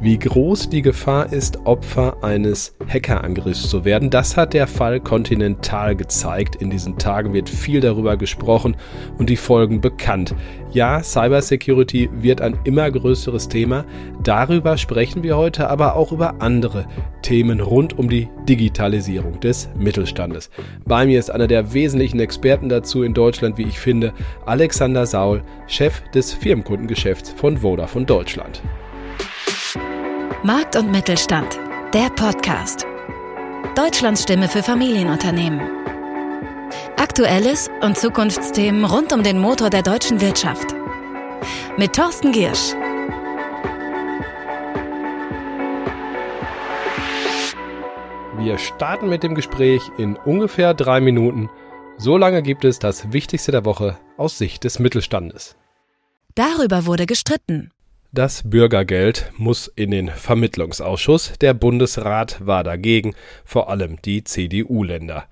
Wie groß die Gefahr ist, Opfer eines Hackerangriffs zu werden, das hat der Fall Continental gezeigt. In diesen Tagen wird viel darüber gesprochen und die Folgen bekannt. Ja, Cybersecurity wird ein immer größeres Thema. Darüber sprechen wir heute, aber auch über andere Themen rund um die Digitalisierung des Mittelstandes. Bei mir ist einer der wesentlichen Experten dazu in Deutschland, wie ich finde, Alexander Saul, Chef des Firmenkundengeschäfts von Vodafone Deutschland. Markt und Mittelstand, der Podcast. Deutschlands Stimme für Familienunternehmen. Aktuelles und Zukunftsthemen rund um den Motor der deutschen Wirtschaft. Mit Thorsten Giersch. Wir starten mit dem Gespräch in ungefähr drei Minuten. So lange gibt es das Wichtigste der Woche aus Sicht des Mittelstandes. Darüber wurde gestritten. Das Bürgergeld muss in den Vermittlungsausschuss. Der Bundesrat war dagegen, vor allem die CDU-Länder.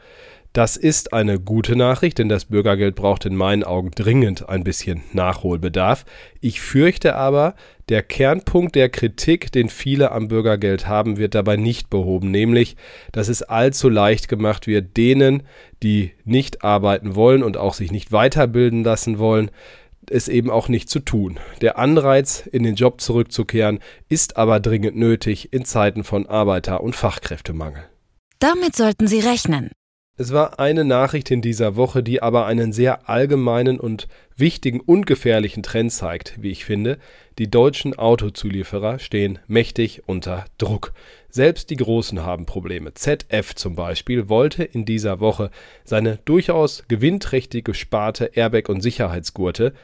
Das ist eine gute Nachricht, denn das Bürgergeld braucht in meinen Augen dringend ein bisschen Nachholbedarf. Ich fürchte aber, der Kernpunkt der Kritik, den viele am Bürgergeld haben, wird dabei nicht behoben, nämlich, dass es allzu leicht gemacht wird, denen, die nicht arbeiten wollen und auch sich nicht weiterbilden lassen wollen, es eben auch nicht zu tun. Der Anreiz, in den Job zurückzukehren, ist aber dringend nötig in Zeiten von Arbeiter- und Fachkräftemangel. Damit sollten Sie rechnen. Es war eine Nachricht in dieser Woche, die aber einen sehr allgemeinen und wichtigen und gefährlichen Trend zeigt, wie ich finde. Die deutschen Autozulieferer stehen mächtig unter Druck. Selbst die Großen haben Probleme. ZF zum Beispiel wollte in dieser Woche seine durchaus gewinnträchtige Sparte Airbag und Sicherheitsgurte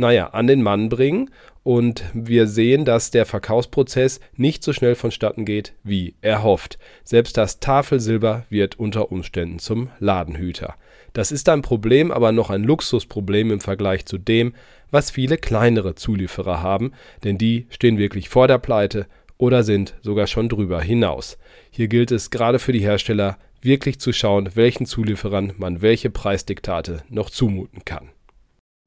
naja, an den Mann bringen. Und wir sehen, dass der Verkaufsprozess nicht so schnell vonstatten geht, wie erhofft. Selbst das Tafelsilber wird unter Umständen zum Ladenhüter. Das ist ein Problem, aber noch ein Luxusproblem im Vergleich zu dem, was viele kleinere Zulieferer haben, denn die stehen wirklich vor der Pleite oder sind sogar schon drüber hinaus. Hier gilt es gerade für die Hersteller wirklich zu schauen, welchen Zulieferern man welche Preisdiktate noch zumuten kann.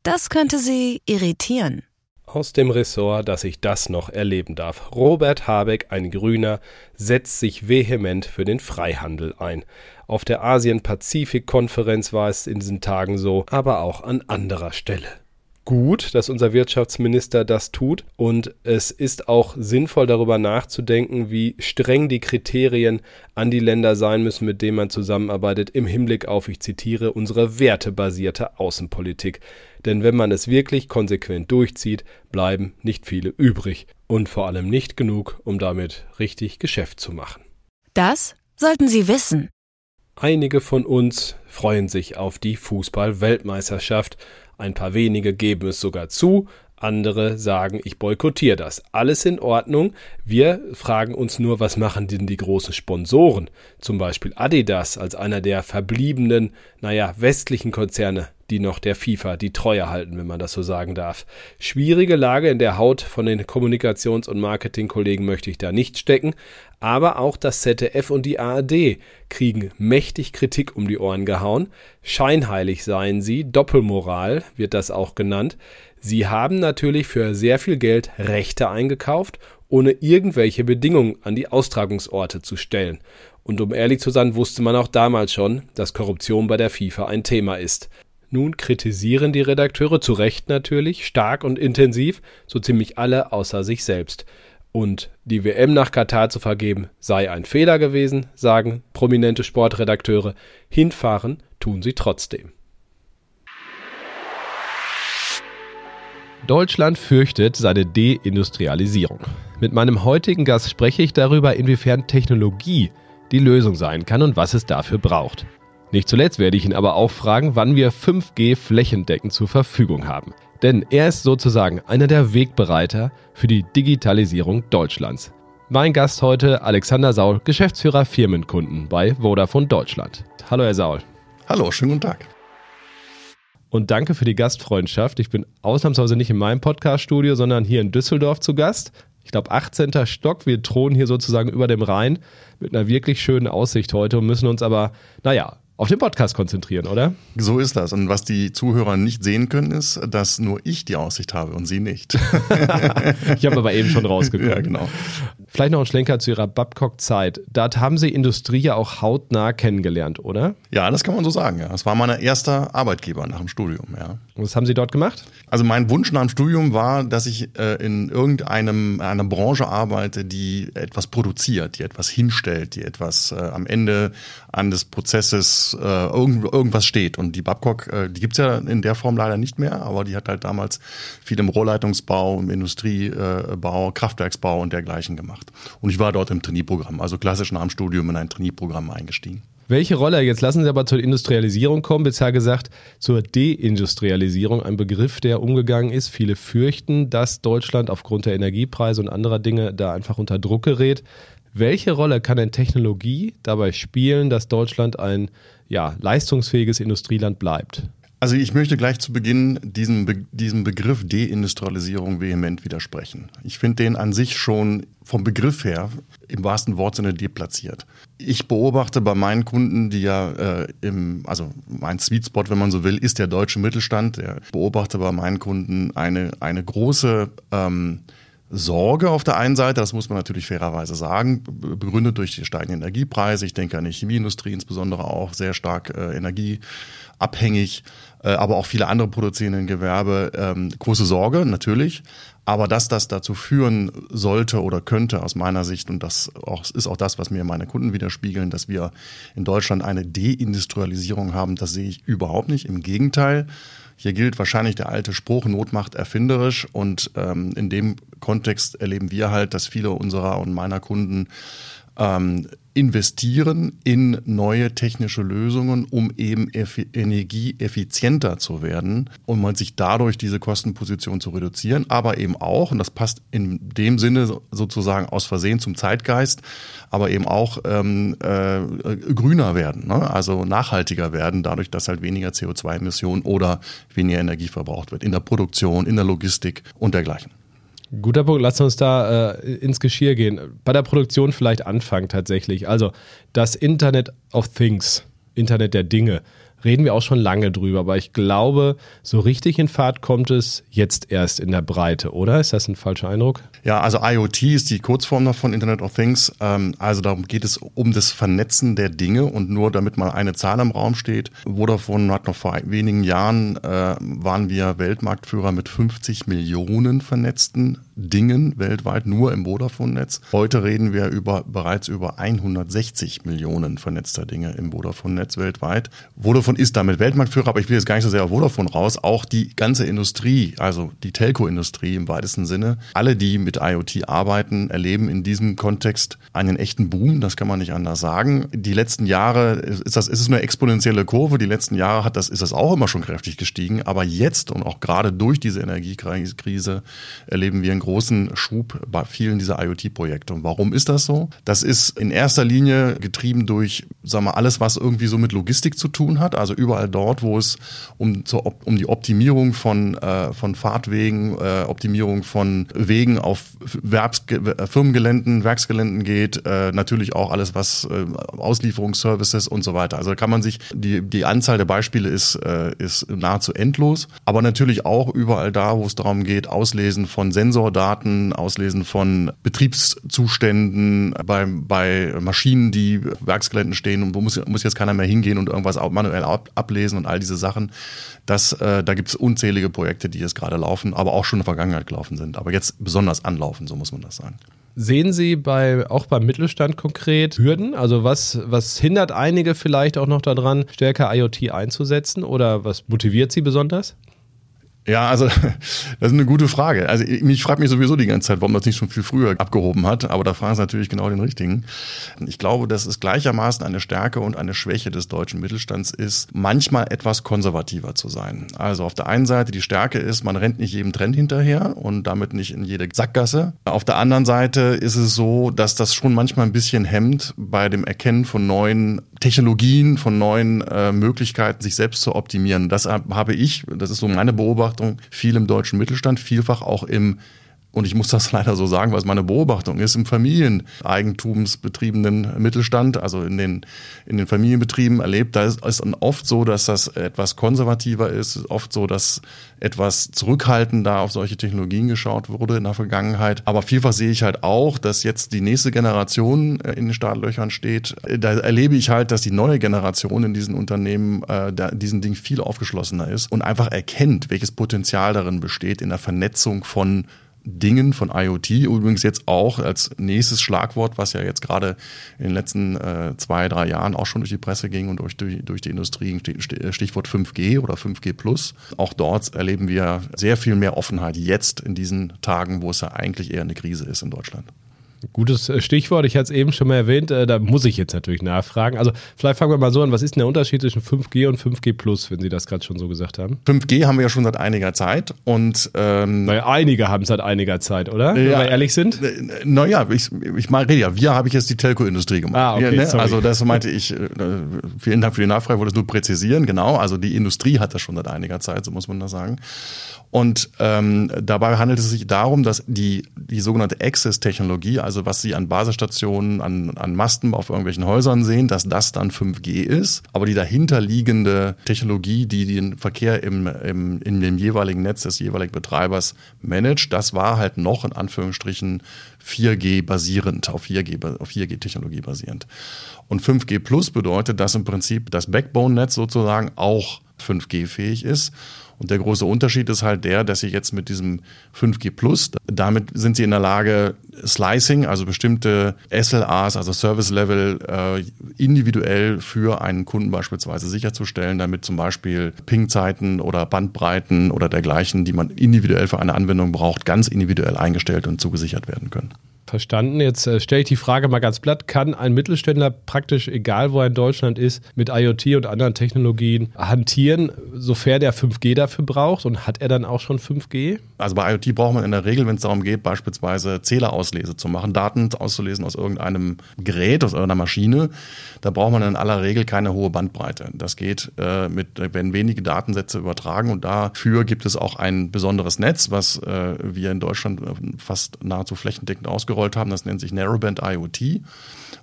Das könnte Sie irritieren. Aus dem Ressort, dass ich das noch erleben darf. Robert Habeck, ein Grüner, setzt sich vehement für den Freihandel ein. Auf der Asien-Pazifik-Konferenz war es in diesen Tagen so, aber auch an anderer Stelle gut, dass unser Wirtschaftsminister das tut. Und es ist auch sinnvoll darüber nachzudenken, wie streng die Kriterien an die Länder sein müssen, mit denen man zusammenarbeitet, im Hinblick auf, ich zitiere, unsere wertebasierte Außenpolitik. Denn wenn man es wirklich konsequent durchzieht, bleiben nicht viele übrig. Und vor allem nicht genug, um damit richtig Geschäft zu machen. Das sollten Sie wissen. Einige von uns freuen sich auf die Fußball-Weltmeisterschaft ein paar wenige geben es sogar zu, andere sagen, ich boykottiere das. Alles in Ordnung. Wir fragen uns nur, was machen denn die großen Sponsoren? Zum Beispiel Adidas als einer der verbliebenen, naja, westlichen Konzerne die noch der FIFA die Treue halten, wenn man das so sagen darf. Schwierige Lage in der Haut von den Kommunikations- und Marketingkollegen möchte ich da nicht stecken, aber auch das ZDF und die ARD kriegen mächtig Kritik um die Ohren gehauen. Scheinheilig seien sie, Doppelmoral wird das auch genannt. Sie haben natürlich für sehr viel Geld Rechte eingekauft, ohne irgendwelche Bedingungen an die Austragungsorte zu stellen. Und um ehrlich zu sein, wusste man auch damals schon, dass Korruption bei der FIFA ein Thema ist. Nun kritisieren die Redakteure zu Recht natürlich stark und intensiv, so ziemlich alle außer sich selbst. Und die WM nach Katar zu vergeben sei ein Fehler gewesen, sagen prominente Sportredakteure. Hinfahren tun sie trotzdem. Deutschland fürchtet seine Deindustrialisierung. Mit meinem heutigen Gast spreche ich darüber, inwiefern Technologie die Lösung sein kann und was es dafür braucht. Nicht zuletzt werde ich ihn aber auch fragen, wann wir 5G flächendeckend zur Verfügung haben. Denn er ist sozusagen einer der Wegbereiter für die Digitalisierung Deutschlands. Mein Gast heute Alexander Saul, Geschäftsführer Firmenkunden bei Vodafone Deutschland. Hallo Herr Saul. Hallo, schönen guten Tag. Und danke für die Gastfreundschaft. Ich bin ausnahmsweise nicht in meinem Podcaststudio, sondern hier in Düsseldorf zu Gast. Ich glaube, 18. Stock. Wir thronen hier sozusagen über dem Rhein mit einer wirklich schönen Aussicht heute und müssen uns aber, naja, auf den Podcast konzentrieren, oder? So ist das. Und was die Zuhörer nicht sehen können, ist, dass nur ich die Aussicht habe und sie nicht. ich habe aber eben schon rausgekommen. Ja, genau. Vielleicht noch ein Schlenker zu Ihrer Babcock-Zeit. Dort haben Sie Industrie ja auch hautnah kennengelernt, oder? Ja, das kann man so sagen. Ja. Das war mein erster Arbeitgeber nach dem Studium. Ja. Und was haben Sie dort gemacht? Also mein Wunsch nach dem Studium war, dass ich äh, in irgendeinem einer Branche arbeite, die etwas produziert, die etwas hinstellt, die etwas äh, am Ende an des Prozesses äh, irgend, irgendwas steht. Und die Babcock, äh, die gibt's ja in der Form leider nicht mehr, aber die hat halt damals viel im Rohrleitungsbau, im Industriebau, Kraftwerksbau und dergleichen gemacht gemacht. Und ich war dort im Trainee-Programm, also klassisch nach dem Studium in ein Trainee-Programm eingestiegen. Welche Rolle, jetzt lassen Sie aber zur Industrialisierung kommen, bisher gesagt zur Deindustrialisierung, ein Begriff, der umgegangen ist. Viele fürchten, dass Deutschland aufgrund der Energiepreise und anderer Dinge da einfach unter Druck gerät. Welche Rolle kann denn Technologie dabei spielen, dass Deutschland ein ja, leistungsfähiges Industrieland bleibt? Also ich möchte gleich zu Beginn diesem, Be diesem Begriff Deindustrialisierung vehement widersprechen. Ich finde den an sich schon vom Begriff her im wahrsten Wortsinne deplatziert. Ich beobachte bei meinen Kunden, die ja äh, im, also mein Sweet Spot, wenn man so will, ist der deutsche Mittelstand. Der beobachte bei meinen Kunden eine, eine große ähm, Sorge auf der einen Seite, das muss man natürlich fairerweise sagen, begründet durch die steigenden Energiepreise. Ich denke an die Chemieindustrie insbesondere auch sehr stark äh, energieabhängig. Äh, aber auch viele andere produzierenden Gewerbe ähm, große Sorge, natürlich. Aber dass das dazu führen sollte oder könnte aus meiner Sicht, und das auch, ist auch das, was mir meine Kunden widerspiegeln, dass wir in Deutschland eine Deindustrialisierung haben, das sehe ich überhaupt nicht. Im Gegenteil. Hier gilt wahrscheinlich der alte Spruch, Not macht erfinderisch. Und ähm, in dem Kontext erleben wir halt, dass viele unserer und meiner Kunden ähm, investieren in neue technische Lösungen, um eben energieeffizienter zu werden und man sich dadurch diese Kostenposition zu reduzieren, aber eben auch, und das passt in dem Sinne sozusagen aus Versehen zum Zeitgeist, aber eben auch ähm, äh, grüner werden, ne? also nachhaltiger werden, dadurch, dass halt weniger CO2-Emissionen oder weniger Energie verbraucht wird in der Produktion, in der Logistik und dergleichen. Guter Punkt, lass uns da äh, ins Geschirr gehen. Bei der Produktion vielleicht anfangen tatsächlich. Also das Internet of Things, Internet der Dinge reden wir auch schon lange drüber, aber ich glaube, so richtig in Fahrt kommt es jetzt erst in der Breite, oder? Ist das ein falscher Eindruck? Ja, also IoT ist die Kurzform davon, Internet of Things. Ähm, also darum geht es um das Vernetzen der Dinge und nur damit mal eine Zahl im Raum steht. Vodafone hat noch vor wenigen Jahren, äh, waren wir Weltmarktführer mit 50 Millionen vernetzten Dingen weltweit, nur im Vodafone-Netz. Heute reden wir über, bereits über 160 Millionen vernetzter Dinge im Vodafone-Netz weltweit. Vodafone ist damit Weltmarktführer, aber ich will jetzt gar nicht so sehr auf Vodafone raus. Auch die ganze Industrie, also die Telco-Industrie im weitesten Sinne, alle, die mit IoT arbeiten, erleben in diesem Kontext einen echten Boom. Das kann man nicht anders sagen. Die letzten Jahre ist das, ist es eine exponentielle Kurve. Die letzten Jahre hat das, ist das auch immer schon kräftig gestiegen. Aber jetzt und auch gerade durch diese Energiekrise erleben wir einen großen Schub bei vielen dieser IoT-Projekte. Und warum ist das so? Das ist in erster Linie getrieben durch, sagen wir, alles, was irgendwie so mit Logistik zu tun hat. Also überall dort, wo es um, zur, um die Optimierung von, äh, von Fahrtwegen, äh, Optimierung von Wegen auf Werbs Firmengeländen, Werksgeländen geht, äh, natürlich auch alles, was äh, Auslieferungsservices und so weiter. Also da kann man sich, die, die Anzahl der Beispiele ist, äh, ist nahezu endlos, aber natürlich auch überall da, wo es darum geht, Auslesen von Sensor Daten, Auslesen von Betriebszuständen bei, bei Maschinen, die Werksgeländen stehen und wo muss, muss jetzt keiner mehr hingehen und irgendwas manuell ablesen und all diese Sachen. Das, äh, da gibt es unzählige Projekte, die jetzt gerade laufen, aber auch schon in der Vergangenheit gelaufen sind, aber jetzt besonders anlaufen, so muss man das sagen. Sehen Sie bei, auch beim Mittelstand konkret Hürden? Also was, was hindert einige vielleicht auch noch daran, stärker IoT einzusetzen oder was motiviert Sie besonders? Ja, also das ist eine gute Frage. Also ich frage mich sowieso die ganze Zeit, warum das nicht schon viel früher abgehoben hat, aber da fragen Sie natürlich genau den richtigen. Ich glaube, dass es gleichermaßen eine Stärke und eine Schwäche des deutschen Mittelstands ist, manchmal etwas konservativer zu sein. Also auf der einen Seite die Stärke ist, man rennt nicht jedem Trend hinterher und damit nicht in jede Sackgasse. Auf der anderen Seite ist es so, dass das schon manchmal ein bisschen hemmt bei dem Erkennen von neuen Technologien, von neuen äh, Möglichkeiten, sich selbst zu optimieren. Das habe ich, das ist so meine Beobachtung, viel im deutschen Mittelstand, vielfach auch im und ich muss das leider so sagen, was meine Beobachtung ist, im familieneigentumsbetriebenen Mittelstand, also in den, in den Familienbetrieben erlebt, da ist es oft so, dass das etwas konservativer ist, oft so, dass etwas zurückhaltender auf solche Technologien geschaut wurde in der Vergangenheit. Aber vielfach sehe ich halt auch, dass jetzt die nächste Generation äh, in den Startlöchern steht. Da erlebe ich halt, dass die neue Generation in diesen Unternehmen äh, da, diesen Ding viel aufgeschlossener ist und einfach erkennt, welches Potenzial darin besteht in der Vernetzung von Dingen von IoT, übrigens jetzt auch als nächstes Schlagwort, was ja jetzt gerade in den letzten äh, zwei, drei Jahren auch schon durch die Presse ging und durch, durch, durch die Industrie, Stichwort 5G oder 5G Plus. Auch dort erleben wir sehr viel mehr Offenheit jetzt in diesen Tagen, wo es ja eigentlich eher eine Krise ist in Deutschland. Gutes äh, Stichwort, ich hatte es eben schon mal erwähnt, äh, da muss ich jetzt natürlich nachfragen. Also vielleicht fangen wir mal so an, was ist denn der Unterschied zwischen 5G und 5G Plus, wenn Sie das gerade schon so gesagt haben? 5G haben wir ja schon seit einiger Zeit und ähm, Naja, einige haben es seit einiger Zeit, oder? Wenn wir ehrlich sind? Naja, ich, ich mal rede ja, wir habe ich jetzt die Telco-Industrie gemacht. Ah, okay, ja, ne? Also das meinte ich, äh, vielen Dank für die Nachfrage, ich wollte es nur präzisieren, genau. Also die Industrie hat das schon seit einiger Zeit, so muss man das sagen. Und ähm, dabei handelt es sich darum, dass die, die sogenannte Access-Technologie, also was Sie an Basisstationen, an, an Masten auf irgendwelchen Häusern sehen, dass das dann 5G ist. Aber die dahinterliegende Technologie, die den Verkehr im, im, in dem jeweiligen Netz des jeweiligen Betreibers managt, das war halt noch in Anführungsstrichen 4G basierend, auf 4G, auf 4G-Technologie basierend. Und 5G Plus bedeutet, dass im Prinzip das Backbone-Netz sozusagen auch 5G-fähig ist. Und der große Unterschied ist halt der, dass sie jetzt mit diesem 5G Plus, damit sind sie in der Lage, Slicing, also bestimmte SLAs, also Service Level, äh, individuell für einen Kunden beispielsweise sicherzustellen, damit zum Beispiel Ping-Zeiten oder Bandbreiten oder dergleichen, die man individuell für eine Anwendung braucht, ganz individuell eingestellt und zugesichert werden können. Verstanden. Jetzt äh, stelle ich die Frage mal ganz platt. Kann ein Mittelständler praktisch, egal wo er in Deutschland ist, mit IoT und anderen Technologien hantieren, sofern er 5G dafür braucht? Und hat er dann auch schon 5G? Also bei IoT braucht man in der Regel, wenn es darum geht, beispielsweise Zählerauslese zu machen, Daten auszulesen aus irgendeinem Gerät, aus irgendeiner Maschine, da braucht man in aller Regel keine hohe Bandbreite. Das geht äh, mit, wenn wenige Datensätze übertragen und dafür gibt es auch ein besonderes Netz, was äh, wir in Deutschland äh, fast nahezu flächendeckend ausgerollt haben. Das nennt sich Narrowband IoT.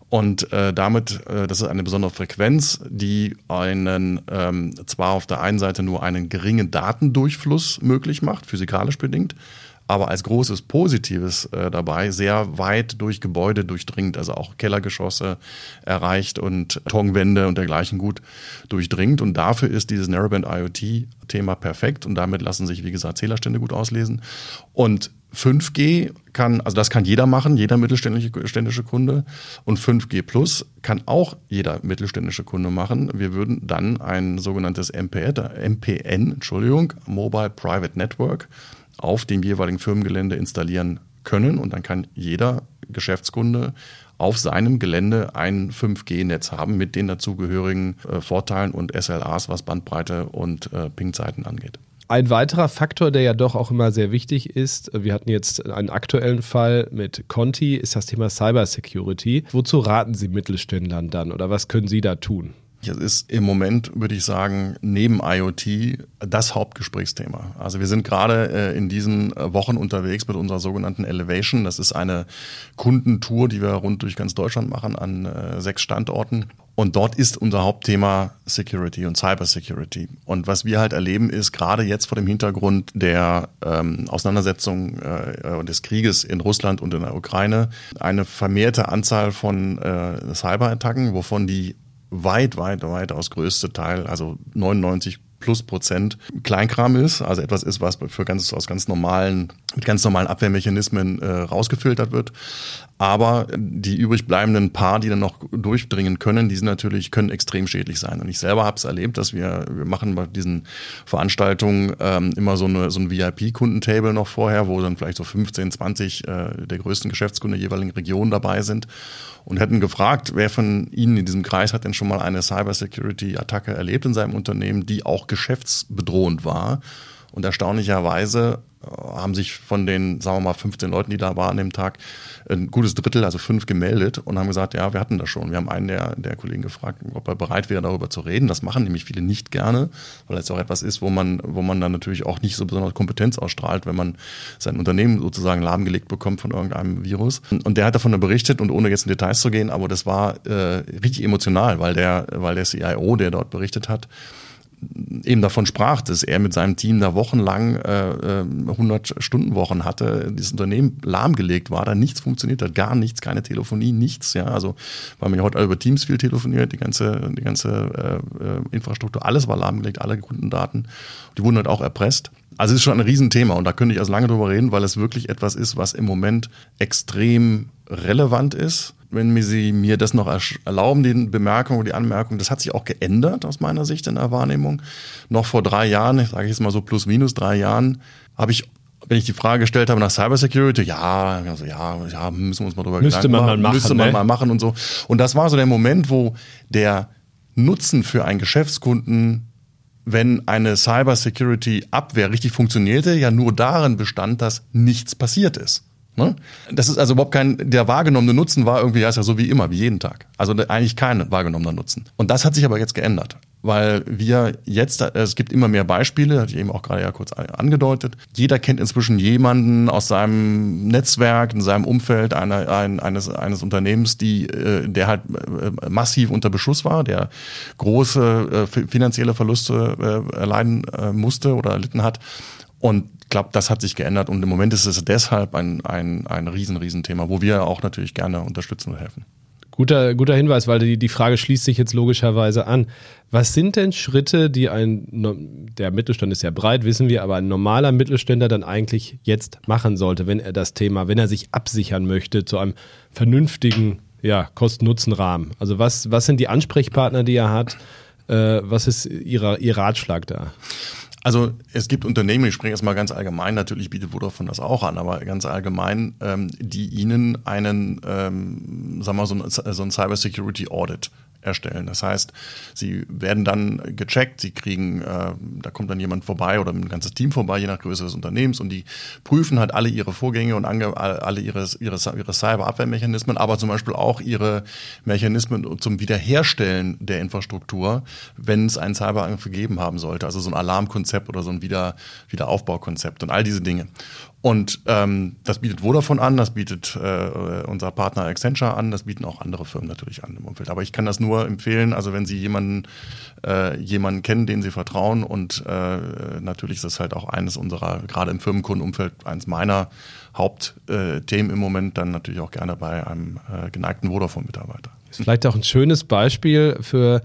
Und äh, damit, äh, das ist eine besondere Frequenz, die einen ähm, zwar auf der einen Seite nur einen geringen Datendurchfluss möglich macht, physikalisch bedingt, aber als großes Positives äh, dabei sehr weit durch Gebäude durchdringt, also auch Kellergeschosse erreicht und Tongwände und dergleichen gut durchdringt. Und dafür ist dieses Narrowband IoT-Thema perfekt und damit lassen sich, wie gesagt, Zählerstände gut auslesen. Und 5G kann, also das kann jeder machen, jeder mittelständische Kunde. Und 5G Plus kann auch jeder mittelständische Kunde machen. Wir würden dann ein sogenanntes MPN, MPN Entschuldigung, Mobile Private Network, auf dem jeweiligen Firmengelände installieren können. Und dann kann jeder Geschäftskunde auf seinem Gelände ein 5G-Netz haben mit den dazugehörigen äh, Vorteilen und SLAs, was Bandbreite und äh, Pingzeiten angeht. Ein weiterer Faktor, der ja doch auch immer sehr wichtig ist, wir hatten jetzt einen aktuellen Fall mit Conti, ist das Thema Cybersecurity. Wozu raten Sie Mittelständlern dann oder was können Sie da tun? Es ist im Moment, würde ich sagen, neben IoT das Hauptgesprächsthema. Also wir sind gerade äh, in diesen Wochen unterwegs mit unserer sogenannten Elevation. Das ist eine Kundentour, die wir rund durch ganz Deutschland machen an äh, sechs Standorten. Und dort ist unser Hauptthema Security und Cybersecurity. Und was wir halt erleben, ist gerade jetzt vor dem Hintergrund der ähm, Auseinandersetzung äh, des Krieges in Russland und in der Ukraine eine vermehrte Anzahl von äh, Cyberattacken, wovon die weit, weit, weitaus größte Teil, also 99 plus Prozent Kleinkram ist, also etwas ist, was für ganz, aus ganz normalen, mit ganz normalen Abwehrmechanismen äh, rausgefiltert wird. Aber die übrig bleibenden paar, die dann noch durchdringen können, die sind natürlich, können extrem schädlich sein. Und ich selber habe es erlebt, dass wir, wir machen bei diesen Veranstaltungen ähm, immer so, eine, so ein VIP-Kundentable noch vorher, wo dann vielleicht so 15, 20 äh, der größten Geschäftskunden der jeweiligen Region dabei sind und hätten gefragt, wer von Ihnen in diesem Kreis hat denn schon mal eine Cybersecurity-Attacke erlebt in seinem Unternehmen, die auch geschäftsbedrohend war. Und erstaunlicherweise haben sich von den, sagen wir mal, 15 Leuten, die da waren an dem Tag, ein gutes Drittel, also fünf gemeldet und haben gesagt, ja, wir hatten das schon. Wir haben einen der, der Kollegen gefragt, ob er bereit wäre, darüber zu reden. Das machen nämlich viele nicht gerne, weil es auch etwas ist, wo man, wo man dann natürlich auch nicht so besonders Kompetenz ausstrahlt, wenn man sein Unternehmen sozusagen lahmgelegt bekommt von irgendeinem Virus. Und der hat davon berichtet und ohne jetzt in Details zu gehen, aber das war äh, richtig emotional, weil der, weil der CIO, der dort berichtet hat, eben davon sprach, dass er mit seinem Team da wochenlang äh, 100-Stunden-Wochen äh, hatte, dieses Unternehmen lahmgelegt war, da nichts funktioniert hat, gar nichts, keine Telefonie, nichts. Ja, also weil man ja heute über Teams viel telefoniert, die ganze, die ganze äh, äh, Infrastruktur, alles war lahmgelegt, alle Kundendaten, die wurden halt auch erpresst. Also es ist schon ein Riesenthema und da könnte ich also lange drüber reden, weil es wirklich etwas ist, was im Moment extrem relevant ist wenn mir Sie mir das noch erlauben, die Bemerkung oder die Anmerkung, das hat sich auch geändert aus meiner Sicht in der Wahrnehmung. Noch vor drei Jahren, sage ich jetzt mal so plus minus drei Jahren, habe ich wenn ich die Frage gestellt habe nach Cybersecurity, ja, also ja, ja, müssen wir uns mal drüber müsste man machen, mal machen, müsste man ne? mal machen und so. Und das war so der Moment, wo der Nutzen für einen Geschäftskunden, wenn eine Cybersecurity Abwehr richtig funktionierte, ja nur darin bestand, dass nichts passiert ist. Ne? Das ist also überhaupt kein, der wahrgenommene Nutzen war irgendwie, ja, ist ja so wie immer, wie jeden Tag. Also eigentlich kein wahrgenommener Nutzen. Und das hat sich aber jetzt geändert. Weil wir jetzt, es gibt immer mehr Beispiele, hatte ich eben auch gerade ja kurz angedeutet. Jeder kennt inzwischen jemanden aus seinem Netzwerk, in seinem Umfeld einer, ein, eines, eines Unternehmens, die, äh, der halt äh, massiv unter Beschuss war, der große äh, finanzielle Verluste erleiden musste oder erlitten hat. Und glaube, das hat sich geändert und im Moment ist es deshalb ein, ein, ein riesen, riesen Thema, wo wir auch natürlich gerne unterstützen und helfen. Guter, guter Hinweis, weil die, die Frage schließt sich jetzt logischerweise an. Was sind denn Schritte, die ein, der Mittelstand ist ja breit, wissen wir, aber ein normaler Mittelständler dann eigentlich jetzt machen sollte, wenn er das Thema, wenn er sich absichern möchte zu einem vernünftigen ja, Kosten-Nutzen-Rahmen? Also was, was sind die Ansprechpartner, die er hat? Äh, was ist ihrer, Ihr Ratschlag da? Also es gibt Unternehmen, ich spreche jetzt mal ganz allgemein, natürlich bietet Vodafone das auch an, aber ganz allgemein, ähm, die ihnen einen, ähm, sagen wir mal, so ein, so ein Cyber Security Audit erstellen. Das heißt, sie werden dann gecheckt, sie kriegen, äh, da kommt dann jemand vorbei oder ein ganzes Team vorbei, je nach Größe des Unternehmens, und die prüfen halt alle ihre Vorgänge und alle ihre, ihre, ihre Cyberabwehrmechanismen, aber zum Beispiel auch ihre Mechanismen zum Wiederherstellen der Infrastruktur, wenn es einen Cyberangriff gegeben haben sollte. Also so ein Alarmkonzept oder so ein Wieder, Wiederaufbaukonzept und all diese Dinge. Und ähm, das bietet Vodafone an, das bietet äh, unser Partner Accenture an, das bieten auch andere Firmen natürlich an im Umfeld. Aber ich kann das nur empfehlen, also wenn Sie jemanden, äh, jemanden kennen, den Sie vertrauen und äh, natürlich ist das halt auch eines unserer, gerade im Firmenkundenumfeld, eines meiner Hauptthemen im Moment, dann natürlich auch gerne bei einem äh, geneigten Vodafone-Mitarbeiter. Ist vielleicht auch ein schönes Beispiel für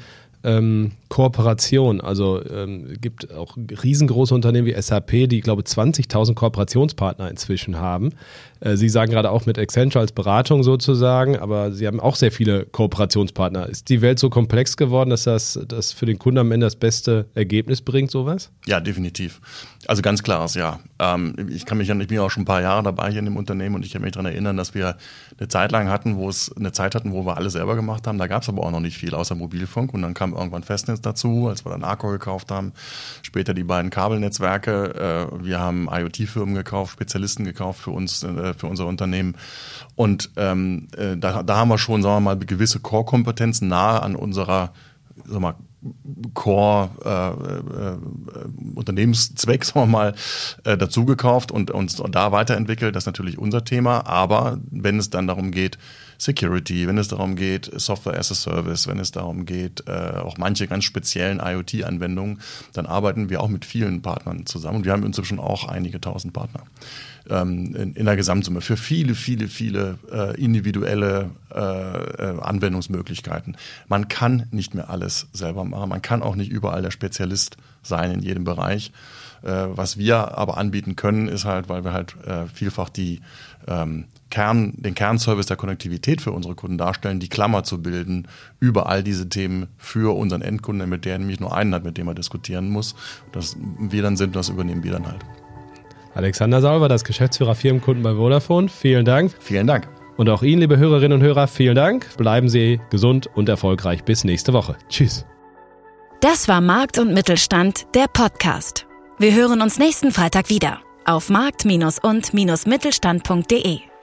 ähm, Kooperation. Also ähm, gibt auch riesengroße Unternehmen wie SAP, die, ich glaube, 20.000 Kooperationspartner inzwischen haben. Äh, Sie sagen gerade auch mit Accenture als Beratung sozusagen, aber Sie haben auch sehr viele Kooperationspartner. Ist die Welt so komplex geworden, dass das, das für den Kunden am Ende das beste Ergebnis bringt, sowas? Ja, definitiv. Also ganz klares Ja. Ähm, ich kann mich ja, ich bin auch schon ein paar Jahre dabei hier in dem Unternehmen und ich kann mich daran erinnern, dass wir eine Zeit lang hatten, wo es eine Zeit hatten, wo wir alles selber gemacht haben. Da gab es aber auch noch nicht viel außer Mobilfunk und dann kam irgendwann Festnetz dazu, als wir dann Arco gekauft haben. Später die beiden Kabelnetzwerke. Äh, wir haben IoT-Firmen gekauft, Spezialisten gekauft für uns, äh, für unser Unternehmen. Und ähm, äh, da, da haben wir schon, sagen wir mal, gewisse Core-Kompetenzen nahe an unserer sag mal, Core äh, äh, sagen wir mal, äh, dazugekauft und uns da weiterentwickelt. Das ist natürlich unser Thema. Aber wenn es dann darum geht, Security, wenn es darum geht, Software as a Service, wenn es darum geht, äh, auch manche ganz speziellen IoT-Anwendungen, dann arbeiten wir auch mit vielen Partnern zusammen. Und wir haben inzwischen auch einige tausend Partner ähm, in, in der Gesamtsumme für viele, viele, viele äh, individuelle äh, äh, Anwendungsmöglichkeiten. Man kann nicht mehr alles selber machen. Man kann auch nicht überall der Spezialist sein in jedem Bereich. Äh, was wir aber anbieten können, ist halt, weil wir halt äh, vielfach die ähm, Kern, den Kernservice der Konnektivität für unsere Kunden darstellen, die Klammer zu bilden über all diese Themen für unseren Endkunden, mit der nämlich nur einen hat, mit dem er diskutieren muss. Dass wir dann sind, das übernehmen wir dann halt. Alexander Sauber, das Geschäftsführer Firmenkunden bei Vodafone. Vielen Dank. Vielen Dank. Und auch Ihnen, liebe Hörerinnen und Hörer, vielen Dank. Bleiben Sie gesund und erfolgreich. Bis nächste Woche. Tschüss. Das war Markt und Mittelstand, der Podcast. Wir hören uns nächsten Freitag wieder auf markt- und-mittelstand.de.